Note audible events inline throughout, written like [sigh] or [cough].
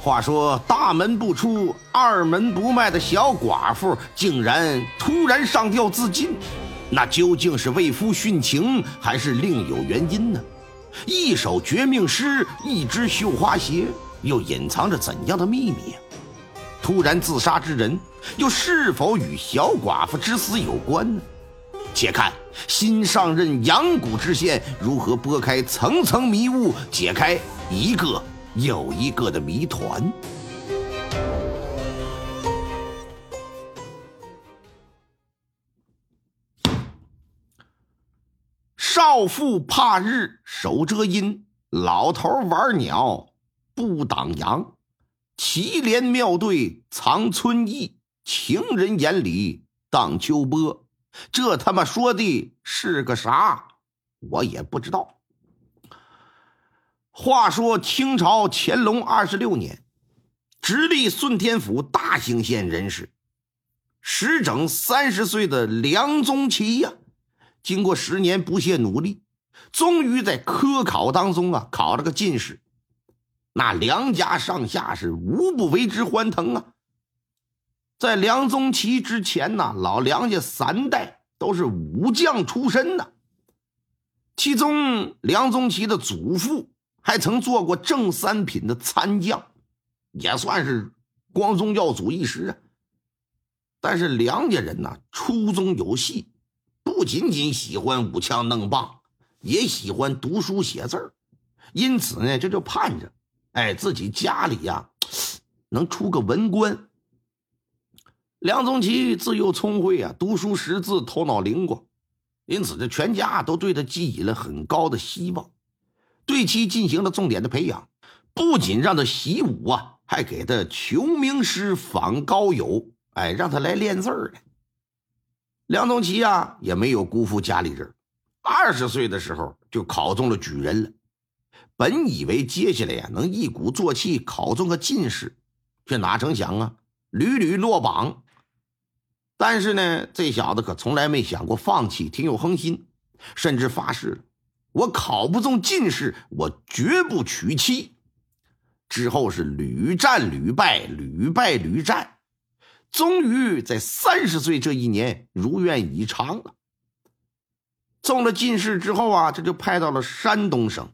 话说大门不出、二门不迈的小寡妇，竟然突然上吊自尽，那究竟是为夫殉情，还是另有原因呢？一首绝命诗，一只绣花鞋，又隐藏着怎样的秘密？突然自杀之人，又是否与小寡妇之死有关呢？且看新上任阳谷知县如何拨开层层迷雾，解开一个。有一个的谜团。少妇怕日手遮阴，老头玩鸟不挡阳。祁连庙对藏春意，情人眼里荡秋波。这他妈说的是个啥？我也不知道。话说清朝乾隆二十六年，直隶顺天府大兴县人士，时整三十岁的梁宗奇呀，经过十年不懈努力，终于在科考当中啊考了个进士。那梁家上下是无不为之欢腾啊。在梁宗奇之前呢，老梁家三代都是武将出身的，其中梁宗奇的祖父。还曾做过正三品的参将，也算是光宗耀祖一时啊。但是梁家人呢，初中有戏，不仅仅喜欢舞枪弄棒，也喜欢读书写字儿，因此呢，这就盼着，哎，自己家里呀，能出个文官。梁宗奇自幼聪慧啊，读书识字，头脑灵光，因此这全家都对他寄予了很高的希望。对其进行了重点的培养，不仅让他习武啊，还给他求名师访高友，哎，让他来练字儿梁宗奇啊，也没有辜负家里人，二十岁的时候就考中了举人了。本以为接下来呀能一鼓作气考中个进士，却哪成想啊，屡屡落榜。但是呢，这小子可从来没想过放弃，挺有恒心，甚至发誓了。我考不中进士，我绝不娶妻。之后是屡战屡败，屡败屡战，终于在三十岁这一年如愿以偿了。中了进士之后啊，这就派到了山东省，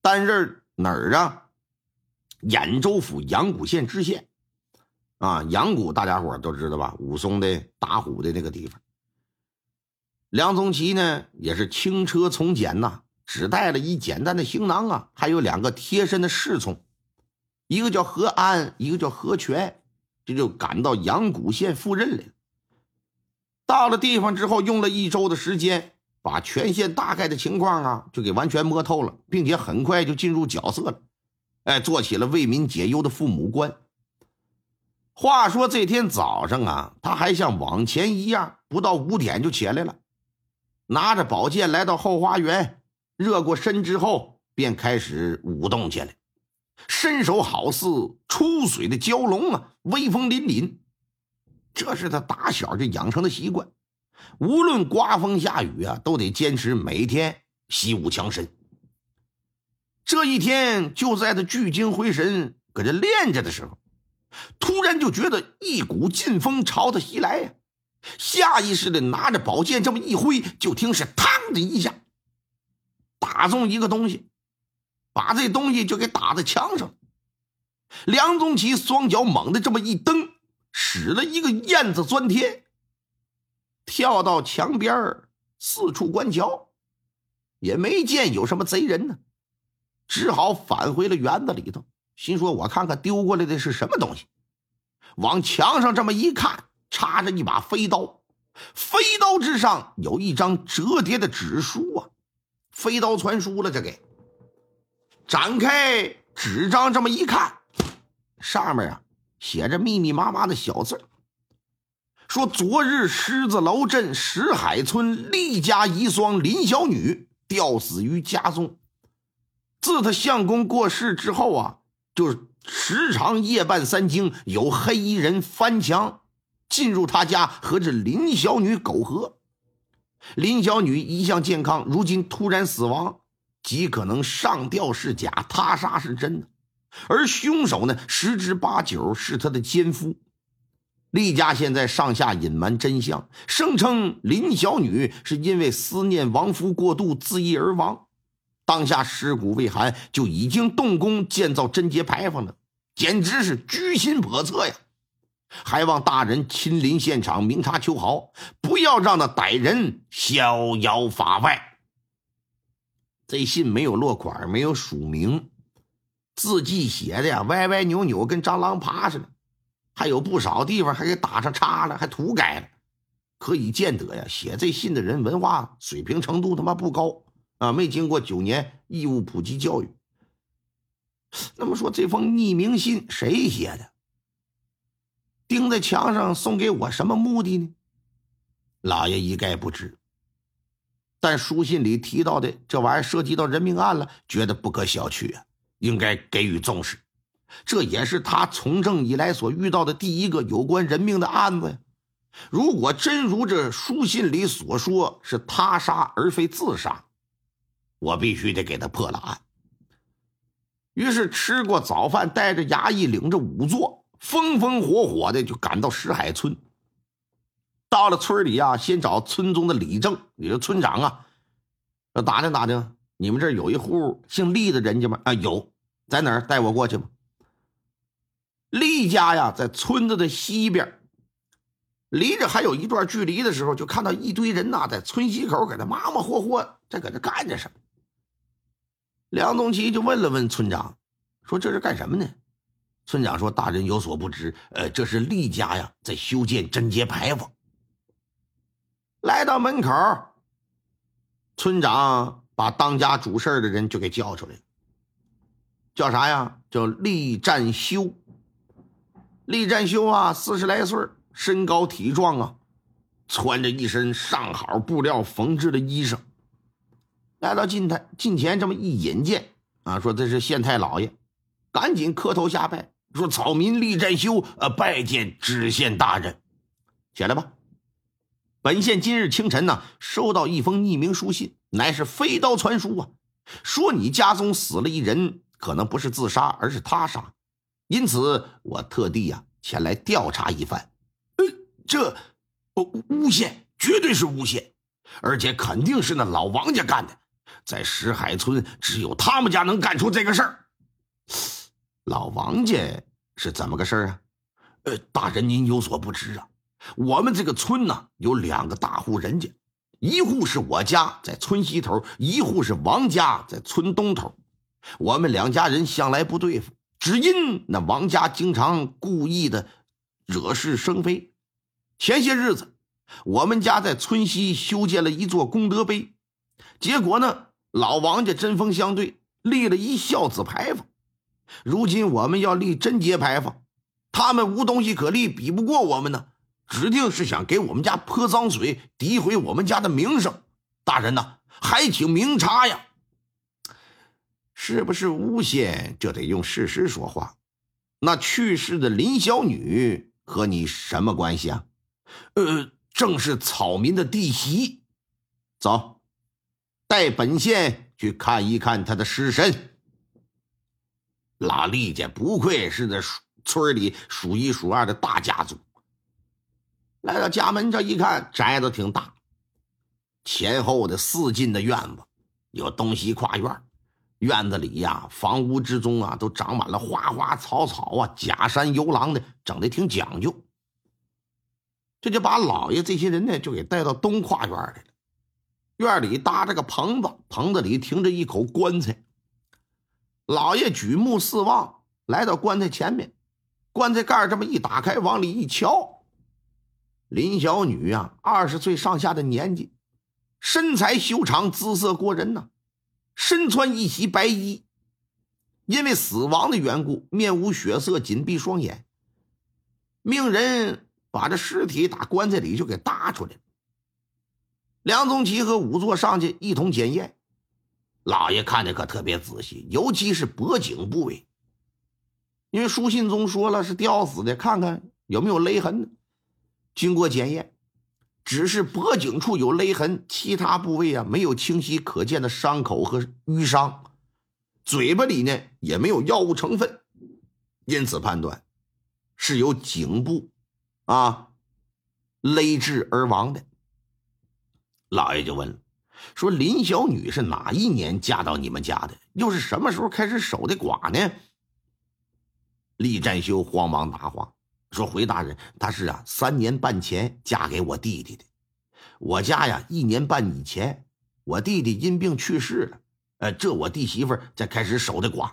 担任哪儿啊？兖州府阳谷县知县。啊，阳谷大家伙都知道吧？武松的打虎的那个地方。梁宗奇呢，也是轻车从简呐，只带了一简单的行囊啊，还有两个贴身的侍从，一个叫何安，一个叫何全，这就赶到阳谷县赴任来了。到了地方之后，用了一周的时间，把全县大概的情况啊，就给完全摸透了，并且很快就进入角色了，哎，做起了为民解忧的父母官。话说这天早上啊，他还像往前一样，不到五点就起来了。拿着宝剑来到后花园，热过身之后，便开始舞动起来，身手好似出水的蛟龙啊，威风凛凛。这是他打小就养成的习惯，无论刮风下雨啊，都得坚持每天习武强身。这一天，就在他聚精会神搁这练着的时候，突然就觉得一股劲风朝他袭来呀。下意识的拿着宝剑这么一挥，就听是“嘡”的一下，打中一个东西，把这东西就给打在墙上。梁宗奇双脚猛地这么一蹬，使了一个燕子钻天，跳到墙边四处观瞧，也没见有什么贼人呢，只好返回了园子里头，心说：“我看看丢过来的是什么东西。”往墙上这么一看。插着一把飞刀，飞刀之上有一张折叠的纸书啊，飞刀传书了，这给展开纸张这么一看，上面啊写着密密麻麻的小字说昨日狮子楼镇石海村厉家遗孀林小女吊死于家中。自他相公过世之后啊，就是时常夜半三更有黑衣人翻墙进入他家和这林小女苟合。林小女一向健康，如今突然死亡，极可能上吊是假，他杀是真的。而凶手呢，十之八九是他的奸夫。厉家现在上下隐瞒真相，声称林小女是因为思念亡夫过度自缢而亡。当下尸骨未寒，就已经动工建造贞节牌坊了，简直是居心叵测呀！还望大人亲临现场，明察秋毫，不要让那歹人逍遥法外。这信没有落款，没有署名，字迹写的呀歪歪扭扭，跟蟑螂爬似的。还有不少地方还给打上叉了，还涂改了，可以见得呀，写这信的人文化水平程度他妈不高啊，没经过九年义务普及教育。那么说，这封匿名信谁写的？钉在墙上送给我什么目的呢？老爷一概不知。但书信里提到的这玩意儿涉及到人命案了，觉得不可小觑啊，应该给予重视。这也是他从政以来所遇到的第一个有关人命的案子呀！如果真如这书信里所说是他杀而非自杀，我必须得给他破了案。于是吃过早饭，带着衙役，领着仵作，风风火火的就赶到石海村。到了村里啊，先找村中的李正，也就村长啊，要打听打听，你们这儿有一户姓厉的人家吗？啊，有，在哪儿？带我过去吧。厉家呀，在村子的西边，离着还有一段距离的时候，就看到一堆人呐，在村西口搁那忙忙活活，在搁那干着什么。梁东奇就问了问村长，说这是干什么呢？村长说：“大人有所不知，呃，这是厉家呀，在修建贞节牌坊。”来到门口，村长把当家主事的人就给叫出来了，叫啥呀？叫厉占修。厉占修啊，四十来岁，身高体壮啊，穿着一身上好布料缝制的衣裳，来到近台近前这么一引荐啊，说这是县太老爷，赶紧磕头下拜，说草民厉占修呃拜见知县大人，起来吧。本县今日清晨呢，收到一封匿名书信，乃是飞刀传书啊，说你家中死了一人，可能不是自杀，而是他杀。因此，我特地呀前来调查一番。呃，这诬陷绝对是诬陷，而且肯定是那老王家干的。在石海村，只有他们家能干出这个事儿。老王家是怎么个事儿啊？呃，大人您有所不知啊，我们这个村呢有两个大户人家，一户是我家在村西头，一户是王家在村东头。我们两家人向来不对付。只因那王家经常故意的惹是生非。前些日子，我们家在村西修建了一座功德碑，结果呢，老王家针锋相对，立了一孝子牌坊。如今我们要立贞节牌坊，他们无东西可立，比不过我们呢，指定是想给我们家泼脏水，诋毁我们家的名声。大人呐，还请明察呀！是不是诬陷，就得用事实说话。那去世的林小女和你什么关系啊？呃，正是草民的弟媳。走，带本县去看一看她的尸身。老厉家不愧是这村里数一数二的大家族。来到家门这一看，宅子挺大，前后的四进的院子，有东西跨院。院子里呀，房屋之中啊，都长满了花花草草啊，假山游廊的，整的挺讲究。这就把老爷这些人呢，就给带到东跨院来了。院里搭着个棚子，棚子里停着一口棺材。老爷举目四望，来到棺材前面，棺材盖这么一打开，往里一瞧，林小女呀，二十岁上下的年纪，身材修长，姿色过人呐。身穿一袭白衣，因为死亡的缘故，面无血色，紧闭双眼。命人把这尸体打棺材里就给搭出来了。梁宗奇和仵作上去一同检验，老爷看的可特别仔细，尤其是脖颈部位，因为书信中说了是吊死的，看看有没有勒痕。经过检验，只是脖颈处有勒痕，其他部位啊没有清晰可见的伤口和淤伤，嘴巴里呢也没有药物成分，因此判断是由颈部啊勒致而亡的。老爷就问了，说林小女是哪一年嫁到你们家的？又是什么时候开始守的寡呢？厉占修慌忙答话，说：“回大人，她是啊，三年半前嫁给我弟弟的。我家呀，一年半以前，我弟弟因病去世了。呃，这我弟媳妇才开始守的寡。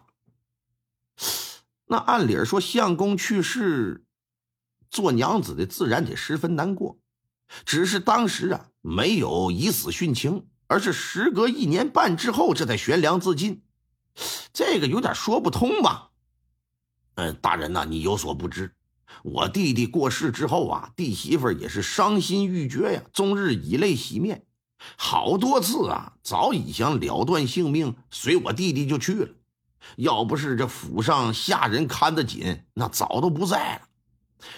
那按理说，相公去世，做娘子的自然得十分难过。”只是当时啊，没有以死殉情，而是时隔一年半之后，这才悬梁自尽，这个有点说不通吧？嗯，大人呐，你有所不知，我弟弟过世之后啊，弟媳妇也是伤心欲绝呀，终日以泪洗面，好多次啊，早已想了断性命，随我弟弟就去了。要不是这府上下人看得紧，那早都不在了。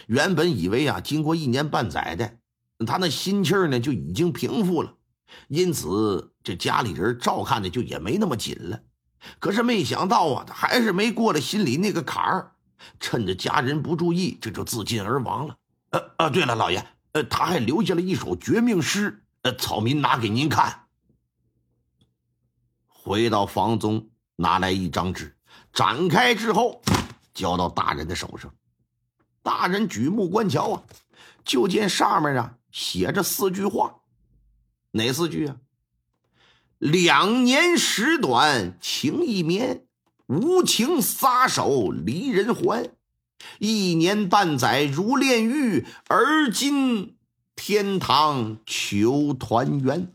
原本以为啊，经过一年半载的。他那心气儿呢就已经平复了，因此这家里人照看的就也没那么紧了。可是没想到啊，他还是没过了心里那个坎儿，趁着家人不注意，这就自尽而亡了。呃呃，对了，老爷，呃，他还留下了一首绝命诗，呃，草民拿给您看。回到房中，拿来一张纸，展开之后，交到大人的手上。大人举目观瞧啊，就见上面啊。写着四句话，哪四句啊？两年时短情意绵，无情撒手离人还。一年半载如炼狱，而今天堂求团圆。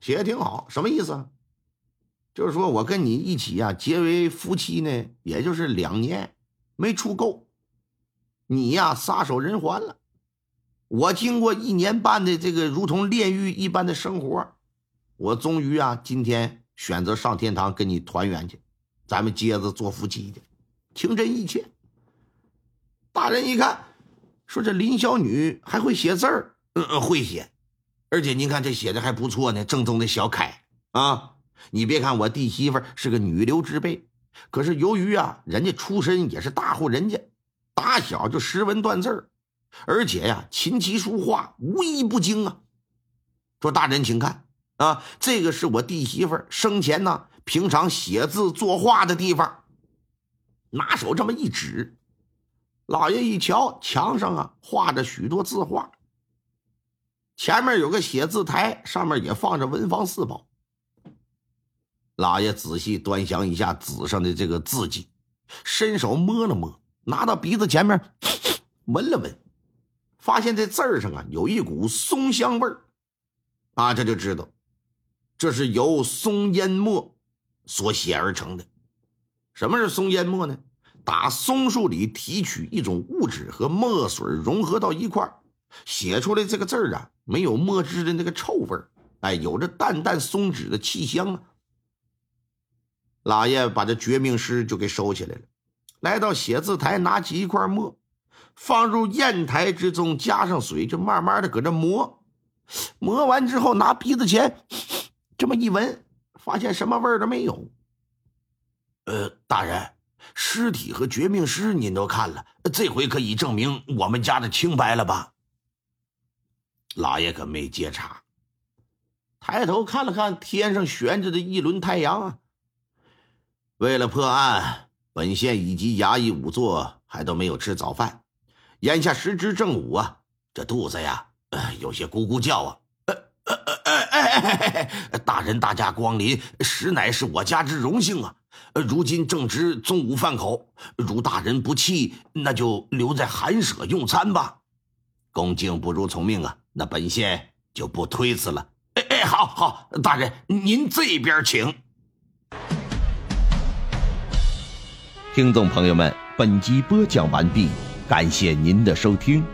写的挺好，什么意思？就是说我跟你一起啊，结为夫妻呢，也就是两年没处够，你呀撒手人寰了。我经过一年半的这个如同炼狱一般的生活，我终于啊今天选择上天堂跟你团圆去，咱们接着做夫妻去，情真意切。大人一看，说这林小女还会写字儿，嗯嗯，会写，而且您看这写的还不错呢，正宗的小楷啊。你别看我弟媳妇是个女流之辈，可是由于啊人家出身也是大户人家，打小就识文断字儿。而且呀，琴棋书画无一不精啊！说大人，请看啊，这个是我弟媳妇生前呢平常写字作画的地方。拿手这么一指，老爷一瞧，墙上啊画着许多字画，前面有个写字台，上面也放着文房四宝。老爷仔细端详一下纸上的这个字迹，伸手摸了摸，拿到鼻子前面 [sniffs] 闻了闻。发现这字上啊有一股松香味儿，啊，这就知道这是由松烟墨所写而成的。什么是松烟墨呢？打松树里提取一种物质和墨水融合到一块，写出来这个字儿啊，没有墨汁的那个臭味儿，哎，有着淡淡松脂的气香啊。老爷把这绝命诗就给收起来了，来到写字台，拿起一块墨。放入砚台之中，加上水，就慢慢的搁这磨。磨完之后，拿鼻子前这么一闻，发现什么味儿都没有。呃，大人，尸体和绝命诗您都看了，这回可以证明我们家的清白了吧？老爷可没接茬，抬头看了看天上悬着的一轮太阳啊。为了破案，本县以及衙役仵作还都没有吃早饭。眼下时值正午啊，这肚子呀，有些咕咕叫啊。呃呃呃哎哎哎大人大驾光临，实乃是我家之荣幸啊。如今正值中午饭口，如大人不弃，那就留在寒舍用餐吧。恭敬不如从命啊，那本县就不推辞了。哎哎，好好，大人您这边请。听众朋友们，本集播讲完毕。感谢您的收听。